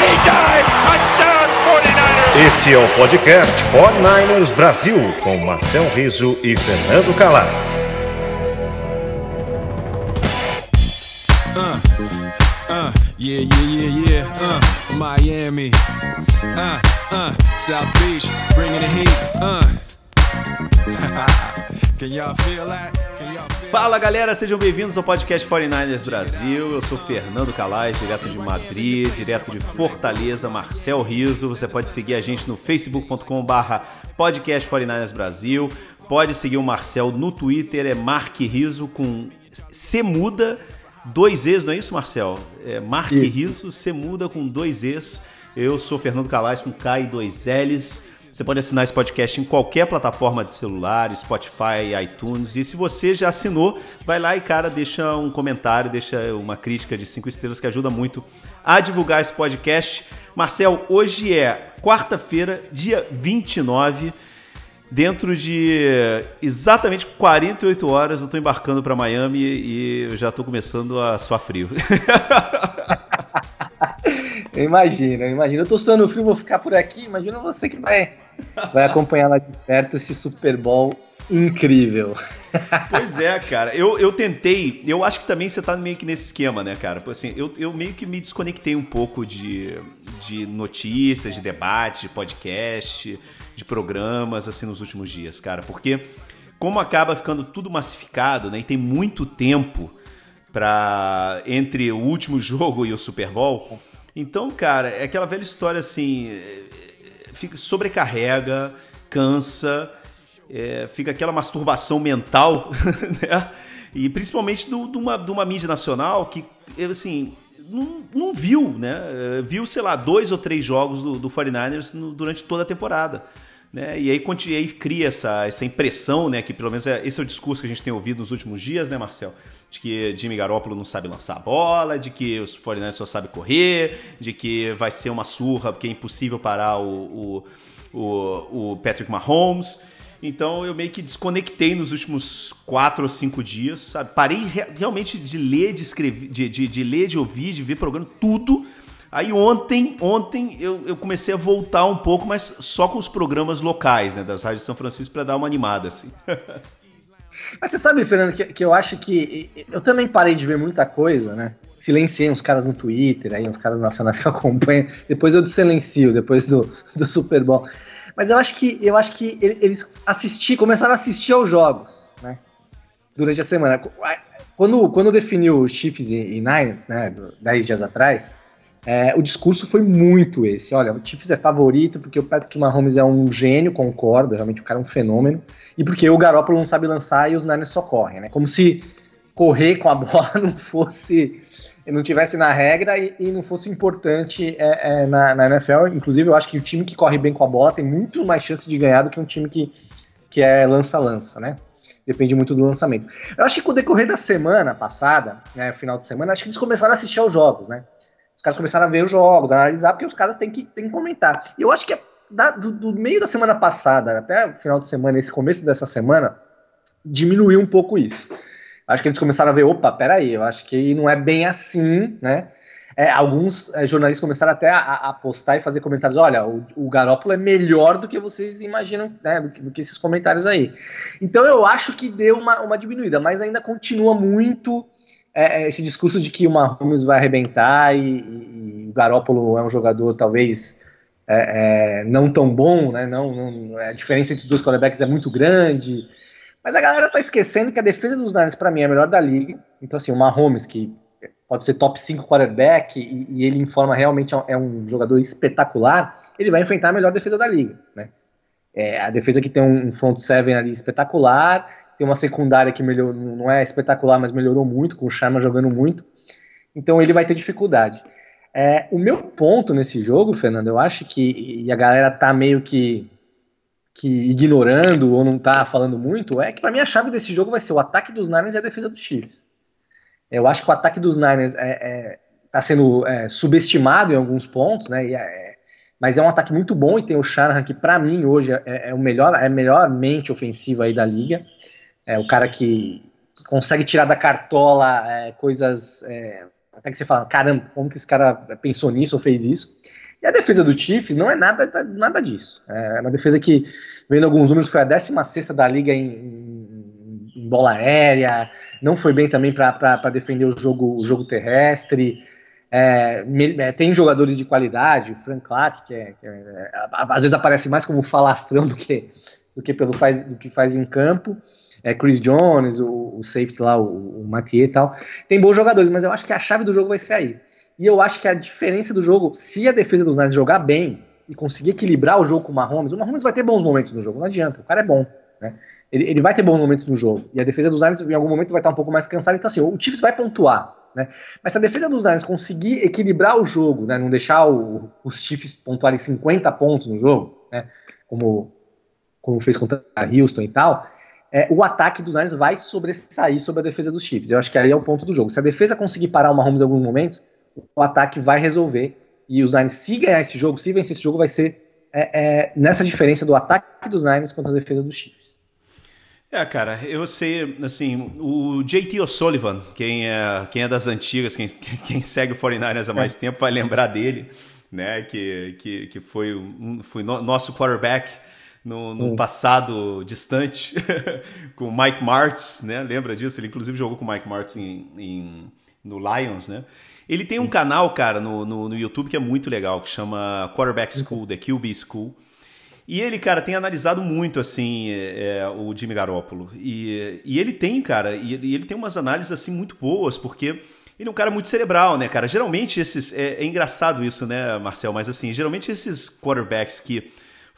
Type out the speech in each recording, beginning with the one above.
He dives, touchdown 49ers. Este é o podcast 49ers Brasil, com Marcel Riso e Fernando Calais. Uh, yeah, yeah, yeah, yeah. Uh, Miami. Uh, uh, South Beach, bringing the heat. Uh. Can y'all feel that? Fala galera, sejam bem-vindos ao podcast 49ers Brasil. Eu sou Fernando Calais, direto de Madrid, direto de Fortaleza, Marcel Riso. Você pode seguir a gente no facebook.com/barra podcast 49ers Brasil. Pode seguir o Marcel no Twitter, é Mark Riso com C muda, dois E's, não é isso, Marcel? É Mark Riso, C muda com dois E's. Eu sou Fernando Calais com K e dois L's. Você pode assinar esse podcast em qualquer plataforma de celular, Spotify, iTunes. E se você já assinou, vai lá e, cara, deixa um comentário, deixa uma crítica de cinco estrelas que ajuda muito a divulgar esse podcast. Marcel, hoje é quarta-feira, dia 29. Dentro de exatamente 48 horas eu tô embarcando para Miami e eu já tô começando a suar frio. Eu imagino, eu imagino. Eu tô suando frio, vou ficar por aqui. Imagina você que vai, vai acompanhar lá de perto esse Super Bowl incrível. Pois é, cara. Eu, eu tentei. Eu acho que também você tá meio que nesse esquema, né, cara? Assim, eu, eu meio que me desconectei um pouco de, de notícias, de debate, de podcast, de programas, assim, nos últimos dias, cara. Porque como acaba ficando tudo massificado, né? E tem muito tempo para entre o último jogo e o Super Bowl. Então, cara, é aquela velha história assim, fica sobrecarrega, cansa, é, fica aquela masturbação mental, né? E principalmente de uma, de uma mídia nacional que, assim, não, não viu, né? Viu, sei lá, dois ou três jogos do, do 49ers no, durante toda a temporada. Né? E aí, aí cria essa, essa impressão, né? Que pelo menos é, esse é o discurso que a gente tem ouvido nos últimos dias, né, Marcel? De que Jimmy Garoppolo não sabe lançar a bola, de que os 49ers só sabem correr, de que vai ser uma surra, porque é impossível parar o, o, o, o Patrick Mahomes. Então eu meio que desconectei nos últimos quatro ou cinco dias, sabe? Parei re realmente de ler, de escrever, de, de, de ler, de ouvir, de ver programa, tudo. Aí ontem, ontem eu, eu, comecei a voltar um pouco, mas só com os programas locais, né, das rádios de São Francisco para dar uma animada, assim. mas você sabe, Fernando, que, que, eu acho que eu também parei de ver muita coisa, né? Silenciei uns caras no Twitter, aí uns caras nacionais que eu acompanho. Depois eu silencio, depois do, do Super Bowl. Mas eu acho que eu acho que eles assisti, começaram a assistir aos jogos, né? Durante a semana. Quando, quando definiu Chiefs e, e Niners, né? Dez dias atrás, é, o discurso foi muito esse. Olha, o Chiefs é favorito porque o Patrick Mahomes é um gênio, concordo, realmente o cara é um fenômeno, e porque o Garoppolo não sabe lançar e os Niners só correm, né? Como se correr com a bola não fosse não tivesse na regra e, e não fosse importante é, é, na, na, NFL. Inclusive, eu acho que o time que corre bem com a bola tem muito mais chance de ganhar do que um time que, que é lança-lança, né? Depende muito do lançamento. Eu acho que com o decorrer da semana passada, né, final de semana, acho que eles começaram a assistir aos jogos, né? Os caras começaram a ver os jogos, a analisar, porque os caras têm que, têm que comentar. E eu acho que é da, do, do, meio da semana passada até o final de semana, esse começo dessa semana, diminuiu um pouco isso. Acho que eles começaram a ver, opa, peraí, eu acho que não é bem assim, né? É, alguns é, jornalistas começaram até a, a, postar e fazer comentários. Olha, o, o Garópolo é melhor do que vocês imaginam, né? Do que, do que, esses comentários aí. Então eu acho que deu uma, uma diminuída, mas ainda continua muito é, esse discurso de que o Mahomes vai arrebentar e, e, e o Garópolo é um jogador talvez é, é, não tão bom, né? Não, não, a diferença entre os dois quarterbacks é muito grande. Mas a galera tá esquecendo que a defesa dos Niners, para mim, é a melhor da liga. Então, assim, o Mahomes, que pode ser top 5 quarterback e, e ele em forma realmente é um jogador espetacular, ele vai enfrentar a melhor defesa da liga, né? É, a defesa que tem um front seven ali espetacular, tem uma secundária que melhorou, não é espetacular, mas melhorou muito, com o Sharma jogando muito. Então ele vai ter dificuldade. É, o meu ponto nesse jogo, Fernando, eu acho que e a galera tá meio que, que ignorando ou não tá falando muito, é que para mim a chave desse jogo vai ser o ataque dos Niners e a defesa dos Chiefs. Eu acho que o ataque dos Niners é, é tá sendo é, subestimado em alguns pontos, né? É, mas é um ataque muito bom e tem o Shanahan que para mim hoje é, é, o melhor, é a melhor mente ofensiva aí da liga. É o cara que, consegue tirar da cartola é, coisas é, até que você fala, caramba, como que esse cara pensou nisso ou fez isso? E a defesa do Chiefs não é nada, nada disso. É uma defesa que, vendo alguns números, foi a 16 da liga em, em, em, bola aérea, não foi bem também para defender o jogo, o jogo terrestre. É, é, tem jogadores de qualidade, o Frank Clark, que, é, que é, às vezes aparece mais como falastrão do que, do que pelo faz, do que faz em campo é, Chris Jones, o, o safety lá, o, o Mathieu e tal. Tem bons jogadores, mas eu acho que a chave do jogo vai ser aí. E eu acho que a diferença do jogo, se a defesa dos Niners jogar bem e conseguir equilibrar o jogo com o Mahomes, o Mahomes vai ter bons momentos no jogo, não adianta, o cara é bom, né? Ele, ele vai ter bons momentos no jogo. E a defesa dos Niners em algum momento vai estar um pouco mais cansada, então assim, o Chiefs vai pontuar, né? Mas se a defesa dos Niners conseguir equilibrar o jogo, né, não deixar o, os Chiefs pontuarem 50 pontos no jogo, né, como, como fez contra a Houston e tal, é, o ataque dos Niners vai sobressair sobre a defesa dos Chiefs. Eu acho que aí é o ponto do jogo. Se a defesa conseguir parar o Mahomes em alguns momentos, o ataque vai resolver. E os Niners, se ganhar esse jogo, se vencer esse jogo, vai ser é, é, nessa diferença do ataque dos Niners contra a defesa dos Chiefs. É, cara, eu sei, assim, o JT O'Sullivan, quem é, quem é das antigas, quem, quem segue o 49ers há mais é. tempo, vai lembrar dele, né, que, que, que foi, um, foi no, nosso quarterback no, no passado distante com o Mike Martz, né? Lembra disso? Ele inclusive jogou com o Mike Martz em, em, no Lions, né? Ele tem um canal, cara, no, no, no, YouTube que é muito legal, que chama Quarterback School, The QB School. E ele, cara, tem analisado muito, assim, é, é, o Jimmy Garoppolo. E, e ele tem, cara, e, e, ele tem umas análises, assim, muito boas, porque ele é um cara muito cerebral, né, cara? Geralmente esses... É, é engraçado isso, né, Marcel? Mas, assim, geralmente esses quarterbacks que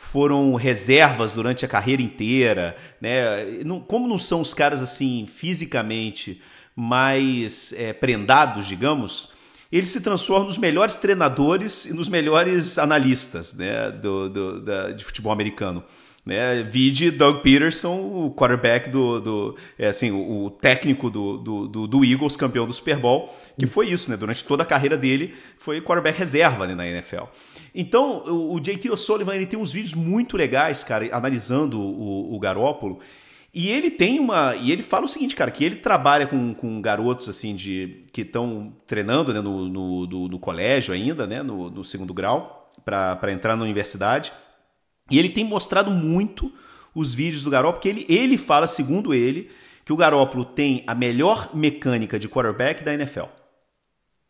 foram reservas durante a carreira inteira, né? como não são os caras assim fisicamente mais é, prendados, digamos, eles se transformam nos melhores treinadores e nos melhores analistas né, do, do da, de futebol americano. Né? Vide Doug Peterson, o quarterback do. do é, assim, o, o técnico do, do, do, Eagles, campeão do Super Bowl, que foi isso, né? Durante toda a carreira dele, foi quarterback reserva né, na NFL. Então, o, o JT O'Sullivan ele tem uns vídeos muito legais, cara, analisando o, o Garópolo. E ele tem uma. E ele fala o seguinte, cara, que ele trabalha com, com garotos assim de que estão treinando né, no, no, no, colégio ainda, né? No, no segundo grau, para entrar na universidade. E ele tem mostrado muito os vídeos do Garoppolo, porque ele, ele fala, segundo ele, que o Garoppolo tem a melhor mecânica de quarterback da NFL.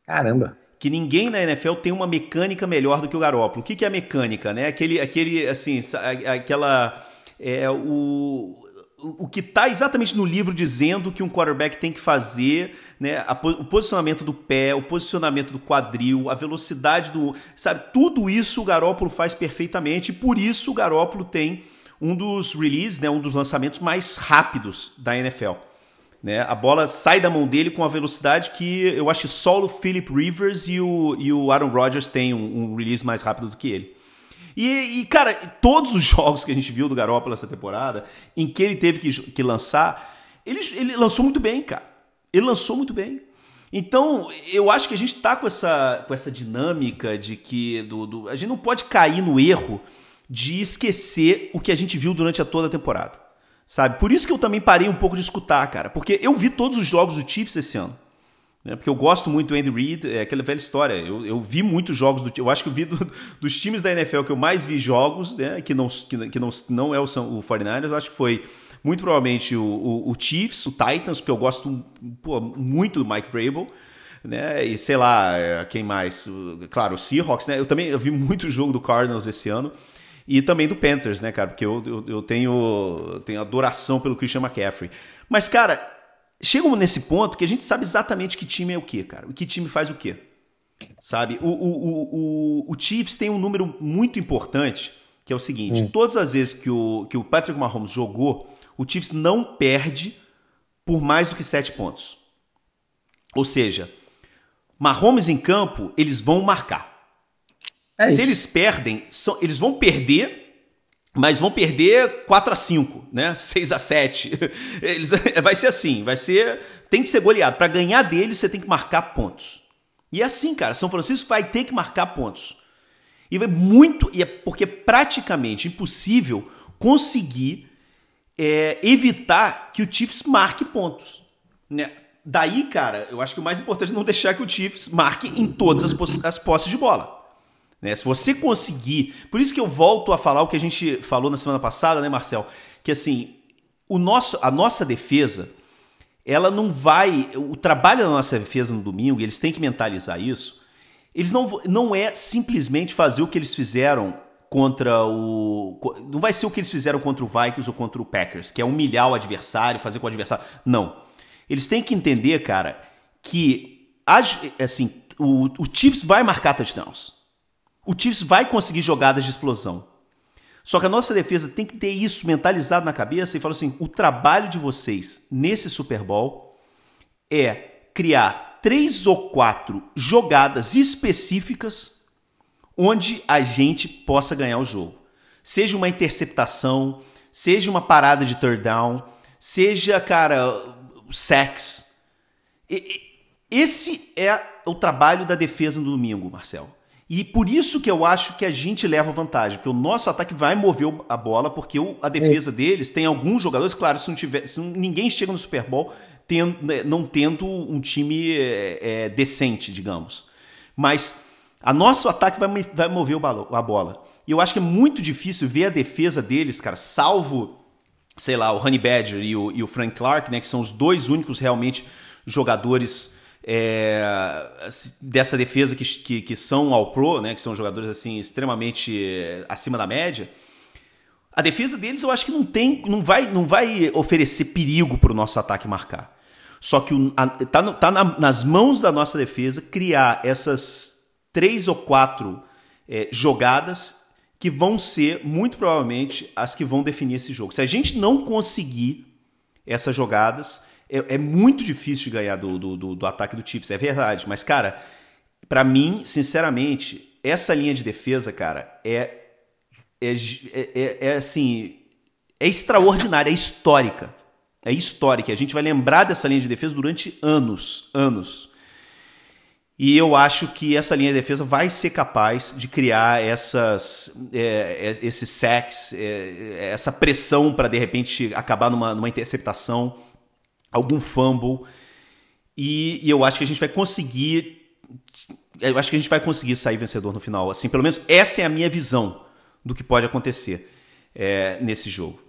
Caramba. Que ninguém na NFL tem uma mecânica melhor do que o Garoppolo. O que, que é a mecânica, né? Aquele, aquele assim, aquela... É, o, o que está exatamente no livro dizendo que um quarterback tem que fazer, né? o posicionamento do pé, o posicionamento do quadril, a velocidade do. Sabe, tudo isso o Garópolo faz perfeitamente e por isso o Garópolo tem um dos releases, né? um dos lançamentos mais rápidos da NFL. Né? A bola sai da mão dele com a velocidade que eu acho que só o Philip Rivers e o, e o Aaron Rodgers têm um, um release mais rápido do que ele. E, e, cara, todos os jogos que a gente viu do Garoppolo essa temporada, em que ele teve que, que lançar, ele, ele lançou muito bem, cara. Ele lançou muito bem. Então, eu acho que a gente tá com essa, com essa dinâmica de que do, do, a gente não pode cair no erro de esquecer o que a gente viu durante a toda a temporada. Sabe? Por isso que eu também parei um pouco de escutar, cara. Porque eu vi todos os jogos do Chiefs esse ano. Né? Porque eu gosto muito do Andy Reid, é aquela velha história. Eu, eu vi muitos jogos do Eu acho que eu vi do, dos times da NFL que eu mais vi jogos, né? que, não, que, que não, não é o, o 49ers, eu acho que foi muito provavelmente o, o, o, Chiefs, o Titans, porque eu gosto pô, muito do Mike Vrabel. né? E sei lá, é, quem mais? Claro, o Seahawks, né? Eu também eu vi muito jogo do Cardinals esse ano e também do Panthers, né, cara? Porque eu, eu, eu tenho, tenho adoração pelo Christian McCaffrey. Mas, cara, chega nesse ponto que a gente sabe exatamente que time é o quê, cara? O que time faz o quê? Sabe? O, o, o, o Chiefs tem um número muito importante, que é o seguinte: hum. todas as vezes que o, que o Patrick Mahomes jogou, o Chiefs não perde por mais do que sete pontos. Ou seja, Mahomes em campo, eles vão marcar. É Se eles perdem, são, eles vão perder, mas vão perder 4 a 5, né? 6 a 7. Eles, vai ser assim, vai ser, tem que ser goleado. Para ganhar deles, você tem que marcar pontos. E é assim, cara, São Francisco vai ter que marcar pontos. E vai muito, e é porque é praticamente impossível conseguir é, evitar que o Chiefs marque pontos. Né? Daí, cara, eu acho que o mais importante é não deixar que o Chiefs marque em todas as, as posses de bola. Né? Se você conseguir. Por isso que eu volto a falar o que a gente falou na semana passada, né, Marcel? Que assim, o nosso, a nossa defesa, ela não vai. O trabalho da nossa defesa no domingo, eles têm que mentalizar isso. Eles não, não é simplesmente fazer o que eles fizeram contra o. Não vai ser o que eles fizeram contra o Vikings ou contra o Packers, que é humilhar o adversário, fazer com o adversário. Não. Eles têm que entender, cara, que assim, o, o Chiefs vai marcar touchdowns. O Chiefs vai conseguir jogadas de explosão. Só que a nossa defesa tem que ter isso mentalizado na cabeça e falar assim: o trabalho de vocês nesse Super Bowl é criar três ou quatro jogadas específicas onde a gente possa ganhar o jogo. Seja uma interceptação, seja uma parada de third down, seja, cara, sex. Esse é o trabalho da defesa no domingo, Marcelo. E por isso que eu acho que a gente leva vantagem, porque o nosso ataque vai mover a bola, porque a defesa é. deles tem alguns jogadores, claro, se não tiver, se ninguém chega no Super Bowl tendo, né, não tendo um time é, é, decente, digamos. Mas a nosso ataque vai, vai mover a bola. E eu acho que é muito difícil ver a defesa deles, cara, salvo sei lá, o Honey Badger e o, e o Frank Clark, né, que são os dois únicos realmente jogadores é, dessa defesa que, que, que são ao pro, né, que são jogadores assim extremamente é, acima da média. A defesa deles eu acho que não tem, não vai, não vai oferecer perigo para o nosso ataque marcar. Só que está tá, na, nas mãos da nossa defesa criar essas três ou quatro é, jogadas que vão ser, muito provavelmente, as que vão definir esse jogo. Se a gente não conseguir essas jogadas, é, é muito difícil de ganhar do, do, do, do, ataque do Chiefs, é verdade. Mas, cara, para mim, sinceramente, essa linha de defesa, cara, é, é, é, é assim. É extraordinária, é histórica. É histórica. A gente vai lembrar dessa linha de defesa durante anos, anos. E eu acho que essa linha de defesa vai ser capaz de criar essas, é, é esses sacks, é, essa pressão para de repente acabar numa, numa interceptação, algum fumble. E, e, eu acho que a gente vai conseguir. Eu acho que a gente vai conseguir sair vencedor no final. Assim, pelo menos essa é a minha visão do que pode acontecer é, nesse jogo.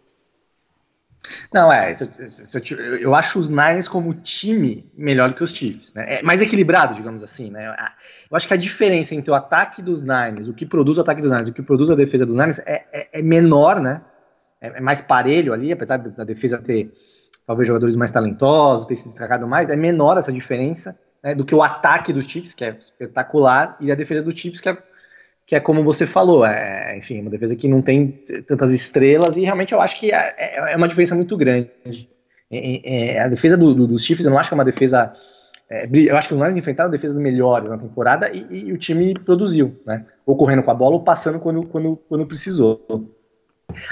Não, é. Se eu, se eu, eu, acho os Niners como time melhor que os Chiefs. Né? É mais equilibrado, digamos assim. Né? Eu acho que a diferença entre o ataque dos Niners, o que produz o ataque dos Niners o que produz a defesa dos Niners é, é, é menor, né? É, é, mais parelho ali, apesar da defesa ter talvez jogadores mais talentosos, ter se destacado mais, é menor essa diferença né, do que o ataque dos Chiefs, que é espetacular, e a defesa dos Chiefs, que é que é como você falou, é, enfim, uma defesa que não tem tantas estrelas, e realmente eu acho que é, é, é uma diferença muito grande. É, é, a defesa do, do, dos Chiefs, eu não acho que é uma defesa. É, eu acho que os Niners enfrentaram defesas melhores na temporada e, e, o time produziu, né? Ou correndo com a bola ou passando quando, quando, quando precisou.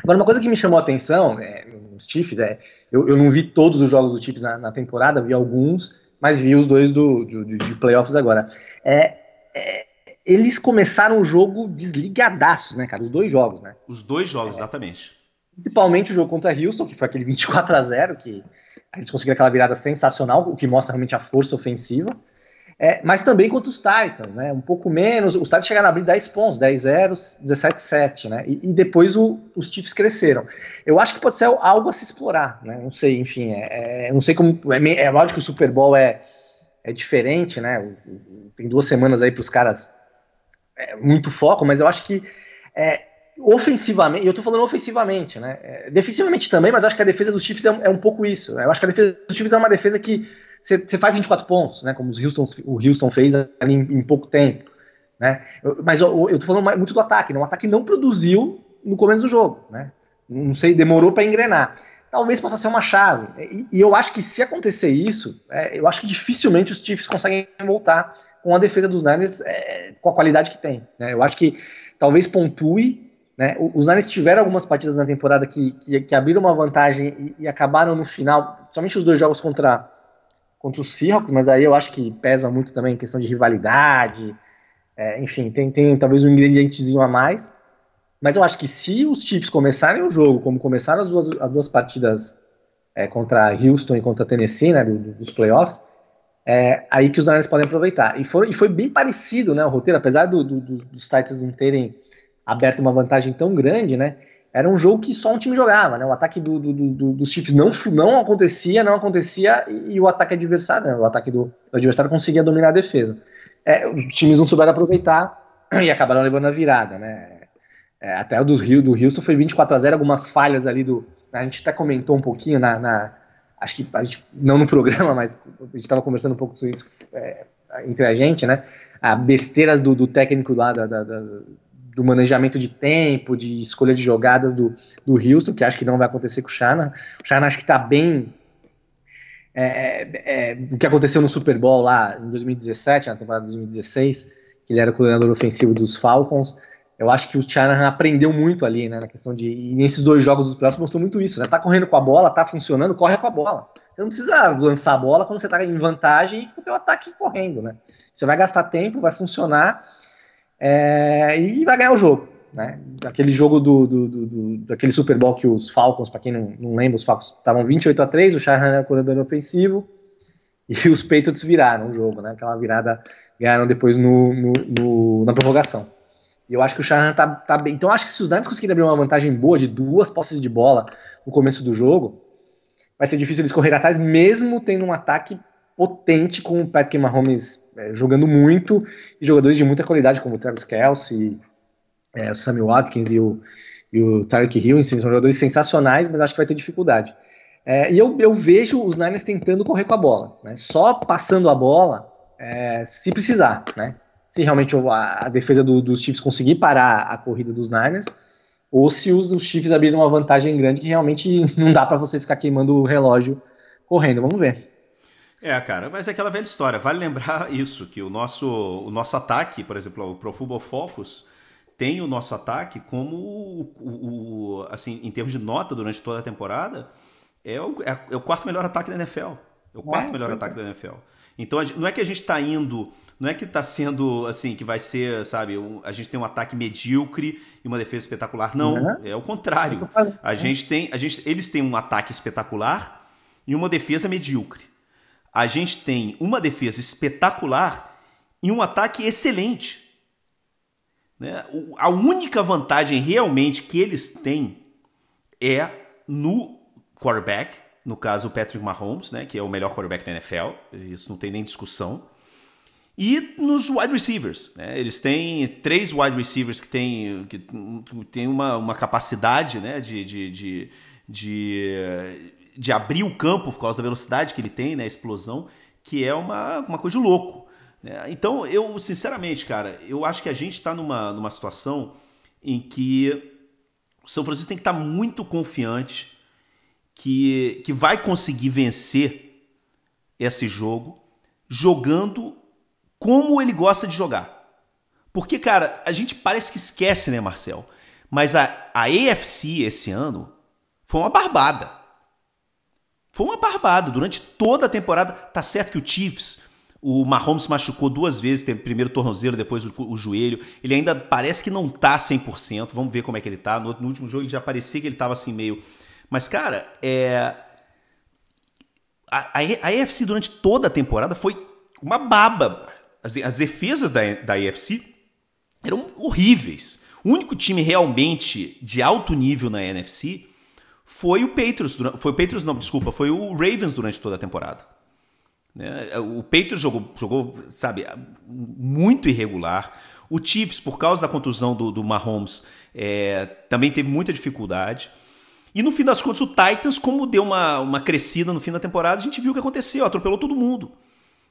Agora, uma coisa que me chamou a atenção é, nos Chiefs é. Eu, eu não vi todos os jogos do Chiefs na, na temporada, vi alguns, mas vi os dois do, do de, de playoffs agora. É, é, eles começaram o jogo desligadaços, né, cara? Os dois jogos, né? Os dois jogos, é, exatamente. Principalmente o jogo contra Houston, que foi aquele 24 a 0 que eles conseguiram aquela virada sensacional, o que mostra realmente a força ofensiva. É, mas também contra os Titans, né? Um pouco menos. Os Titans chegaram a abrir 10 pontos, 10-0, 17-7, né? E, e depois o, os Chiefs cresceram. Eu acho que pode ser algo a se explorar, né? Não sei, enfim, é, é não sei como. É, é lógico que o Super Bowl é é diferente, né? Tem duas semanas aí para os caras é, muito foco, mas eu acho que é, ofensivamente, eu tô falando ofensivamente, né? Defensivamente também, mas eu acho que a defesa dos Chiefs é, um pouco isso. Eu acho que a defesa dos Chiefs é uma defesa que você faz 24 pontos, né? Como os Houston, o Houston fez ali em, em pouco tempo. Né? Eu, mas eu, eu tô falando muito do ataque, né? O ataque não produziu no começo do jogo, né? Não sei, demorou para engrenar. Talvez possa ser uma chave. E, e eu acho que se acontecer isso, é, eu acho que dificilmente os Chiefs conseguem voltar com a defesa dos Niners é, com a qualidade que tem. Né? Eu acho que talvez pontue. Né? Os Niners tiveram algumas partidas na temporada que, que, que abriram uma vantagem e, e, acabaram no final, somente os dois jogos contra, contra os Seahawks, mas aí eu acho que pesa muito também questão de rivalidade. É, enfim, tem, tem talvez um ingredientezinho a mais. Mas eu acho que se os Chiefs começarem o jogo, como começaram as duas, as duas partidas é, contra Houston e contra Tennessee, né, dos playoffs, é aí que os Niners podem aproveitar. E foi, e foi bem parecido né, o roteiro, apesar do, do, dos Titans não terem aberto uma vantagem tão grande, né? Era um jogo que só um time jogava, né? O ataque do, do, do, dos Chiefs não, não acontecia, não acontecia, e, o ataque adversário, né, o ataque do, adversário conseguia dominar a defesa. É, os times não souberam aproveitar e acabaram levando a virada, né? É, até o do, Rio, do Houston foi 24 a 0 algumas falhas ali do. A gente até comentou um pouquinho na, na acho que a gente, não no programa, mas a gente estava conversando um pouco sobre isso é, entre a gente, né? A besteiras do, do técnico lá, da, da, da, do manejamento de tempo, de escolha de jogadas do, do Houston, que acho que não vai acontecer com o Shana. O Shana acho que está bem. É, é, o que aconteceu no Super Bowl lá em 2017, na temporada de 2016, que ele era o coordenador ofensivo dos Falcons. Eu acho que o Shanahan aprendeu muito ali, né, na questão de. E nesses dois jogos dos playoffs mostrou muito isso, né? Tá correndo com a bola, tá funcionando, corre com a bola. Você não precisa lançar a bola quando você tá em vantagem e com o teu ataque correndo, né? Você vai gastar tempo, vai funcionar é, e vai ganhar o jogo. Né? Aquele jogo do, do, do, do daquele Super Bowl que os Falcons, para quem não, não lembra, os Falcons estavam 28 a 3, o Shanahan era corredor ofensivo e os Patriots viraram o jogo, né? Aquela virada ganharam depois no, no, no na prorrogação. E eu acho que o Shanahan tá, tá bem. Então, acho que se os Niners conseguirem abrir uma vantagem boa de duas posses de bola no começo do jogo, vai ser difícil eles correrem atrás, mesmo tendo um ataque potente com o Patrick Mahomes é, jogando muito e jogadores de muita qualidade, como o Travis Kelsey, é, o Sammy Watkins e o, e o Tyreek Hill, enfim, são jogadores sensacionais, mas acho que vai ter dificuldade. É, e eu, eu, vejo os Niners tentando correr com a bola, né? só passando a bola é, se precisar, né? se realmente a, a defesa do, dos Chiefs conseguir parar a corrida dos Niners, ou se os, os Chiefs abrirem uma vantagem grande que realmente não dá para você ficar queimando o relógio correndo. Vamos ver. É, cara, mas é aquela velha história. Vale lembrar isso, que o nosso, o nosso ataque, por exemplo, o Pro Football Focus, tem o nosso ataque como o, o, o assim, em termos de nota durante toda a temporada, é o, é, é o quarto melhor ataque da NFL. É o quarto é, melhor ataque é. da NFL. Então não é que a gente está indo, não é que está sendo assim, que vai ser, sabe, um, a gente tem um ataque medíocre e uma defesa espetacular. Não, uhum. é o contrário. A gente tem, a gente, eles têm um ataque espetacular e uma defesa medíocre. A gente tem uma defesa espetacular e um ataque excelente. Né? A única vantagem realmente que eles têm é no quarterback, no caso o Patrick Mahomes, né, que é o melhor quarterback da NFL, isso não tem nem discussão. E nos wide receivers, né, eles têm três wide receivers que têm, que têm uma, uma capacidade né, de, de, de, de, de abrir o campo por causa da velocidade que ele tem, né, a explosão, que é uma, uma coisa de louco. Né? Então, eu, sinceramente, cara, eu acho que a gente está numa, numa situação em que o São Francisco tem que estar tá muito confiante que, que vai conseguir vencer esse jogo jogando como ele gosta de jogar. Porque, cara, a gente parece que esquece, né, Marcel? Mas a, a AFC esse ano foi uma barbada. Foi uma barbada. Durante toda a temporada, tá certo que o Chiefs, o Mahomes machucou duas vezes, teve primeiro o tornozelo, depois o, o, joelho. Ele ainda parece que não tá 100%. Vamos ver como é que ele tá. No, no último jogo ele já parecia que ele tava assim meio mas, cara, é. A, a, a AFC durante toda a temporada foi uma baba. As, as defesas da, da AFC eram horríveis. O único time realmente de alto nível na NFC foi o Patriots. Foi o Patriots, não, desculpa, foi o Ravens durante toda a temporada. Né? O Patriots jogou, jogou, sabe, muito irregular. O Chiefs, por causa da contusão do, do Mahomes, é, também teve muita dificuldade. E no fim das contas, o Titans, como deu uma, uma crescida no fim da temporada, a gente viu o que aconteceu, atropelou todo mundo.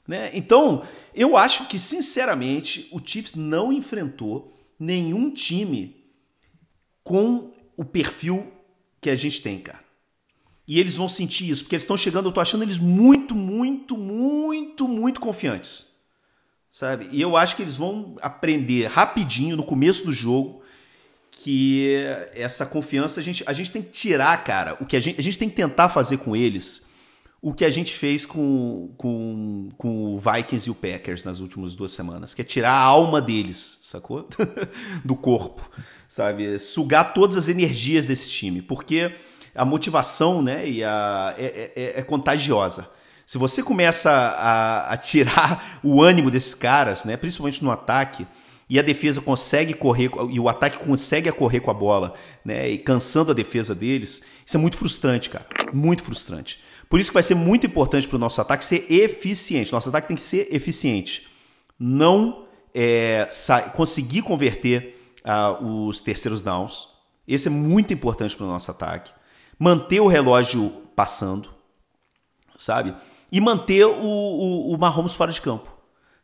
Né? Então, eu acho que, sinceramente, o Chiefs não enfrentou nenhum time com o perfil que a gente tem, cara. E eles vão sentir isso, porque eles estão chegando, eu tô achando eles muito, muito, muito, muito confiantes. Sabe? E eu acho que eles vão aprender rapidinho no começo do jogo que essa confiança a gente, a gente tem que tirar, cara, o que a gente, a gente tem que tentar fazer com eles o que a gente fez com, com, com o Vikings e o Packers nas últimas duas semanas, que é tirar a alma deles, sacou? do corpo, sabe? Sugar todas as energias desse time, porque a motivação né, e a, é, é, é contagiosa. Se você começa a, a, tirar o ânimo desses caras, né, principalmente no ataque, e a defesa consegue correr, e o ataque consegue correr com a bola, né, e cansando a defesa deles, isso é muito frustrante, cara. Muito frustrante. Por isso que vai ser muito importante para o nosso ataque ser eficiente. Nosso ataque tem que ser eficiente. Não é, conseguir converter uh, os terceiros downs. Esse é muito importante para o nosso ataque manter o relógio passando, sabe? E manter o, o, o Mahomes fora de campo,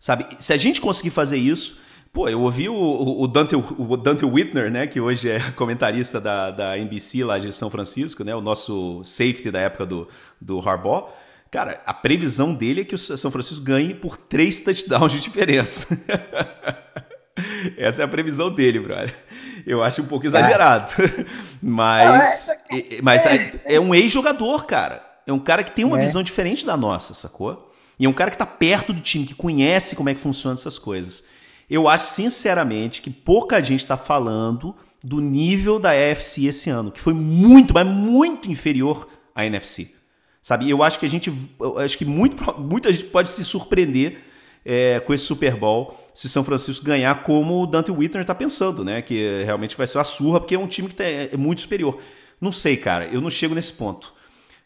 sabe? Se a gente conseguir fazer isso, Pô, eu ouvi o, o, Dante, o Dante Whitner, né, que hoje é comentarista da, da NBC lá de São Francisco, né, o nosso safety da época do, do Harbaugh. Cara, a previsão dele é que o São Francisco ganhe por três touchdowns de diferença. Essa é a previsão dele, brother. Eu acho um pouco exagerado. Mas, é, mas é, é um ex-jogador, cara. É um cara que tem uma é. visão diferente da nossa, sacou? E é um cara que tá perto do time, que conhece como é que funcionam essas coisas. Eu acho, sinceramente, que pouca gente está falando do nível da AFC esse ano, que foi muito, mas muito inferior à NFC. Sabe? Eu acho que a gente. acho que muito, muita gente pode se surpreender é, com esse Super Bowl se São Francisco ganhar como o Dante Whitner está pensando, né? Que realmente vai ser uma surra, porque é um time que tá, é muito superior. Não sei, cara, eu não chego nesse ponto.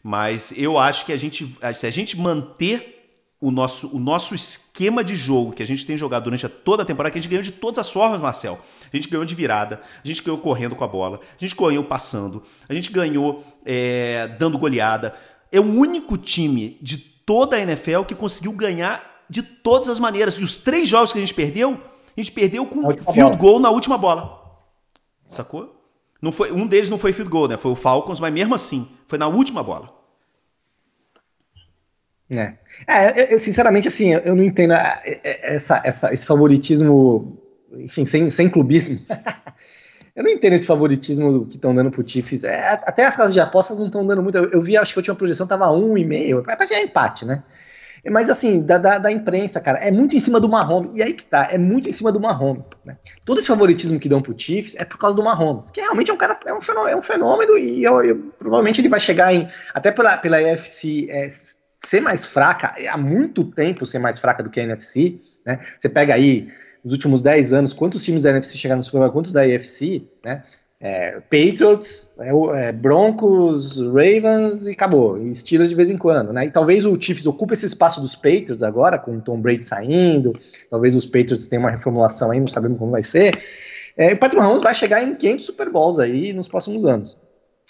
Mas eu acho que a gente, se a gente manter o nosso, o nosso esquema de jogo que a gente tem jogado durante toda a temporada, que a gente ganhou de todas as formas, Marcel. A gente ganhou de virada, a gente ganhou correndo com a bola, a gente ganhou passando, a gente ganhou é, dando goleada. É o único time de toda a NFL que conseguiu ganhar de todas as maneiras. E os três jogos que a gente perdeu, a gente perdeu com field bola. goal na última bola. Sacou? Não foi, um deles não foi field goal, né? Foi o Falcons, mas mesmo assim, foi na última bola. É, é eu, eu, sinceramente, assim, eu não entendo é, é, essa, essa, esse favoritismo, enfim, sem, sem clubismo. eu não entendo esse favoritismo que estão dando pro Chiefs. É, até as casas de apostas não estão dando muito. Eu, eu vi, acho que a última projeção tava 1,5. Mas é empate, né? Mas assim, da, da, da, imprensa, cara, é muito em cima do Mahomes. E aí que tá, é muito em cima do Mahomes. Né? Todo esse favoritismo que dão pro Chiefs é por causa do Mahomes, que realmente é um cara, é um fenômeno, é um fenômeno e eu, eu, provavelmente ele vai chegar em. Até pela, pela UFC é, ser mais fraca, há muito tempo ser mais fraca do que a NFC. Né? Você pega aí, nos últimos 10 anos, quantos times da NFC chegaram no Super Bowl, quantos da AFC, né? É, Patriots, é, é, Broncos, Ravens e acabou. E de vez em quando, né? E talvez o Chiefs ocupe esse espaço dos Patriots agora, com o Tom Brady saindo. Talvez os Patriots tenham uma reformulação aí, não sabemos como vai ser. É, o Patrick Mahomes vai chegar em 500 Super Bowls aí nos próximos anos.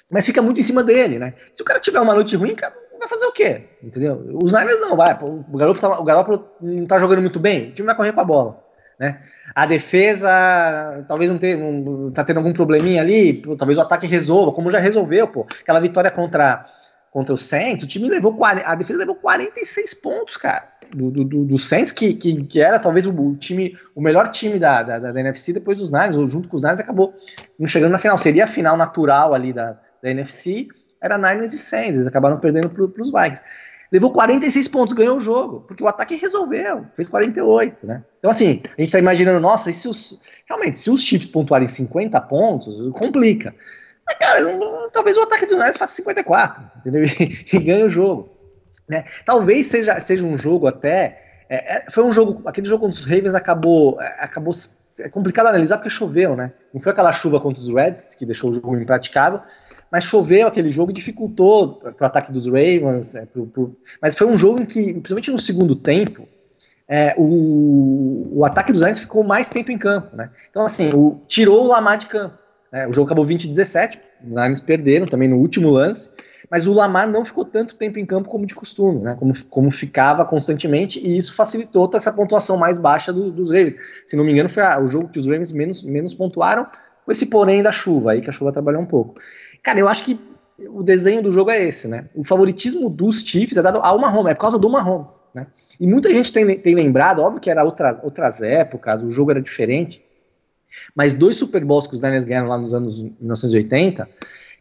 Mas fica muito em cima dele, né? Se o cara tiver uma noite ruim, cara, vai fazer o quê? Entendeu? Os Niners não, vai. O Garoppolo, tá, o Garoppolo não tá jogando muito bem, o time vai correr com a bola. Né? A defesa talvez não, tenha, não tá tendo algum probleminha ali, talvez o ataque resolva, como já resolveu, pô. Aquela vitória contra, contra o Saints, o time levou a defesa levou 46 pontos, cara. Do, do, do Saints, que, que, que, era talvez o, time, o melhor time da, da, da, NFC depois dos Niners, ou junto com os Niners, acabou não chegando na final. Seria a final natural ali da, da NFC, era Niners e Saints, eles acabaram perdendo para os Vikings levou 46 pontos, ganhou o jogo, porque o ataque resolveu, fez 48, né? Então, assim, a gente tá imaginando, nossa, e se os. Realmente, se os Chiefs pontuarem 50 pontos, complica. Mas, cara, talvez o ataque do Niners faça 54, entendeu? E, e ganhe o jogo. Né? Talvez seja, seja um jogo até. É, é, foi um jogo. Aquele jogo contra os Ravens acabou. É, acabou é complicado analisar porque choveu, né? Não foi aquela chuva contra os Reds que deixou o jogo impraticável, mas choveu aquele jogo dificultou pro ataque dos Ravens. É, pro, pro... Mas foi um jogo em que, principalmente no segundo tempo, é, o, o ataque dos Lions ficou mais tempo em campo, né? Então, assim, o, tirou o Lamar de campo. Né? O jogo acabou 20-17, os Lions perderam também no último lance, mas o Lamar não ficou tanto tempo em campo como de costume, né? Como, como ficava constantemente, e isso facilitou essa pontuação mais baixa do, dos Ravens. Se não me engano, foi o jogo que os Ravens menos, menos pontuaram, com esse porém da chuva, aí que a chuva trabalhou um pouco. Cara, eu acho que o desenho do jogo é esse, né? O favoritismo dos Chiefs é dado ao Mahomes, é por causa do Mahomes, né? E muita gente tem, tem lembrado, óbvio que era outra, outras épocas, o jogo era diferente, mas dois Super Bowls que os Niners ganharam lá nos anos 1980,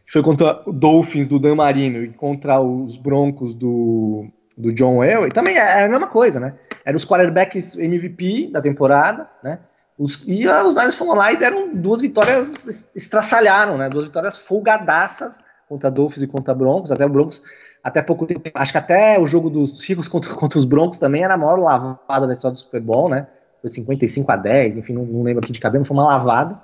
que foi contra o Dolphins do Dan Marino e contra os Broncos do, do John Elway, também é a mesma coisa, né? Eram os quarterbacks MVP da temporada, né? Os, e os Niners foram lá e deram duas vitórias, estraçalharam, né? Duas vitórias folgadaças contra Dolphins e contra Broncos, até o Broncos, até pouco tempo, acho que até o jogo dos Ricos contra, contra os Broncos também era a maior lavada da história do Super Bowl, né? Foi 55 a 10, enfim, não, não lembro aqui de cabeça, foi uma lavada.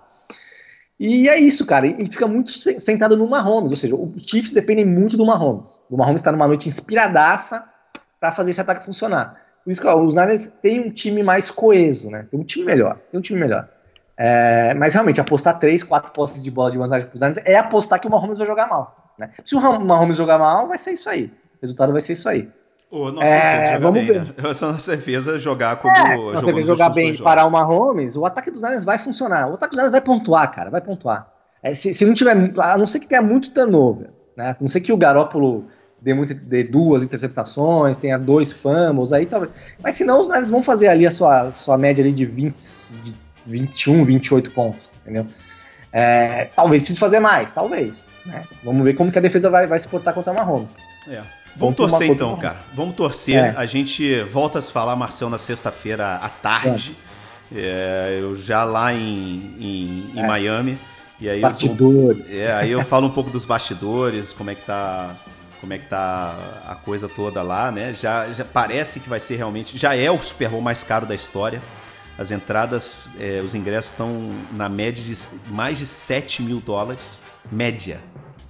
E é isso, cara, e fica muito sentado no Mahomes, ou seja, os Chiefs dependem muito do Mahomes. O Mahomes está numa noite inspiradaça para fazer esse ataque funcionar. Por isso que ó, os Niners têm um time mais coeso, né? Tem um time melhor, tem um time melhor. É, mas realmente, apostar 3, 4 posses de bola de vantagem para os Niners é apostar que o Mahomes vai jogar mal. Né? Se o Mahomes jogar mal, vai ser isso aí. O resultado vai ser isso aí. O nossa é, defesa jogar vamos bem, ver. né? Essa nossa defesa jogar como é, nossa defesa jogar bem e parar o Mahomes, o ataque dos Niners vai funcionar. O ataque dos Niners vai pontuar, cara, vai pontuar. É, se, se, não tiver, a não ser que tenha muito turnover, né? A não ser que o Garópolo dê, muito, dê duas interceptações, tenha dois fumbles, aí talvez. Mas senão os Niners vão fazer ali a sua, sua média ali de, 20, de 21, 28 pontos, entendeu? É, talvez precise fazer mais, talvez. Né? Vamos ver como que a defesa vai, vai se portar contra o Mahomes. É. Vamos torcer então, cara. Vamos torcer. É. A gente volta a se falar, Marcel, na sexta-feira à tarde. É. eu já lá em, em, em é. Miami. E aí Bastidor. Eu, é, aí eu falo um pouco dos bastidores, como é que tá como é que tá a coisa toda lá, né? Já, já parece que vai ser realmente, já é o Super Bowl mais caro da história. As entradas, é, os ingressos estão na média de mais de 7 mil dólares. Média.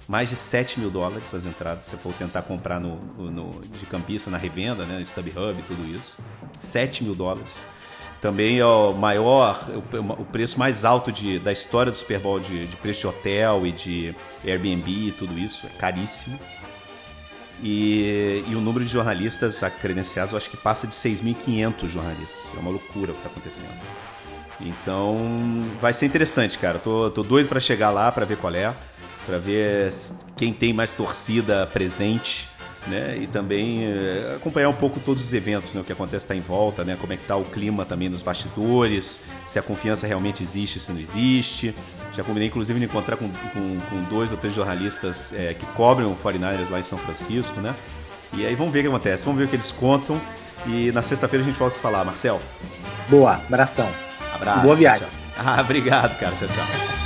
Mais de 7 mil dólares as entradas, se for tentar comprar no, no, de campista na revenda, né? StubHub e tudo isso. 7 mil dólares. Também é o maior, o, preço mais alto de, da história do Super Bowl de, de preço de hotel e de Airbnb e tudo isso. É caríssimo. E, e, o número de jornalistas credenciados, eu acho que passa de 6.500 jornalistas. É uma loucura o que está acontecendo. Então, vai ser interessante, cara. Tô, tô doido para chegar lá para ver qual é, para ver quem tem mais torcida presente né? E também é, acompanhar um pouco todos os eventos, né? O que acontece está em volta, né? Como é que tá o clima também nos bastidores, se a confiança realmente existe, se não existe. Já combinei, inclusive, de encontrar com, com, com dois ou três jornalistas é, que cobrem o 49ers lá em São Francisco, né? E aí vamos ver o que acontece, vamos ver o que eles contam. E na sexta-feira a gente volta a se falar. Marcel. Boa, abração. Abraço. Boa viagem. Tchau. Ah, obrigado, cara. Tchau, tchau.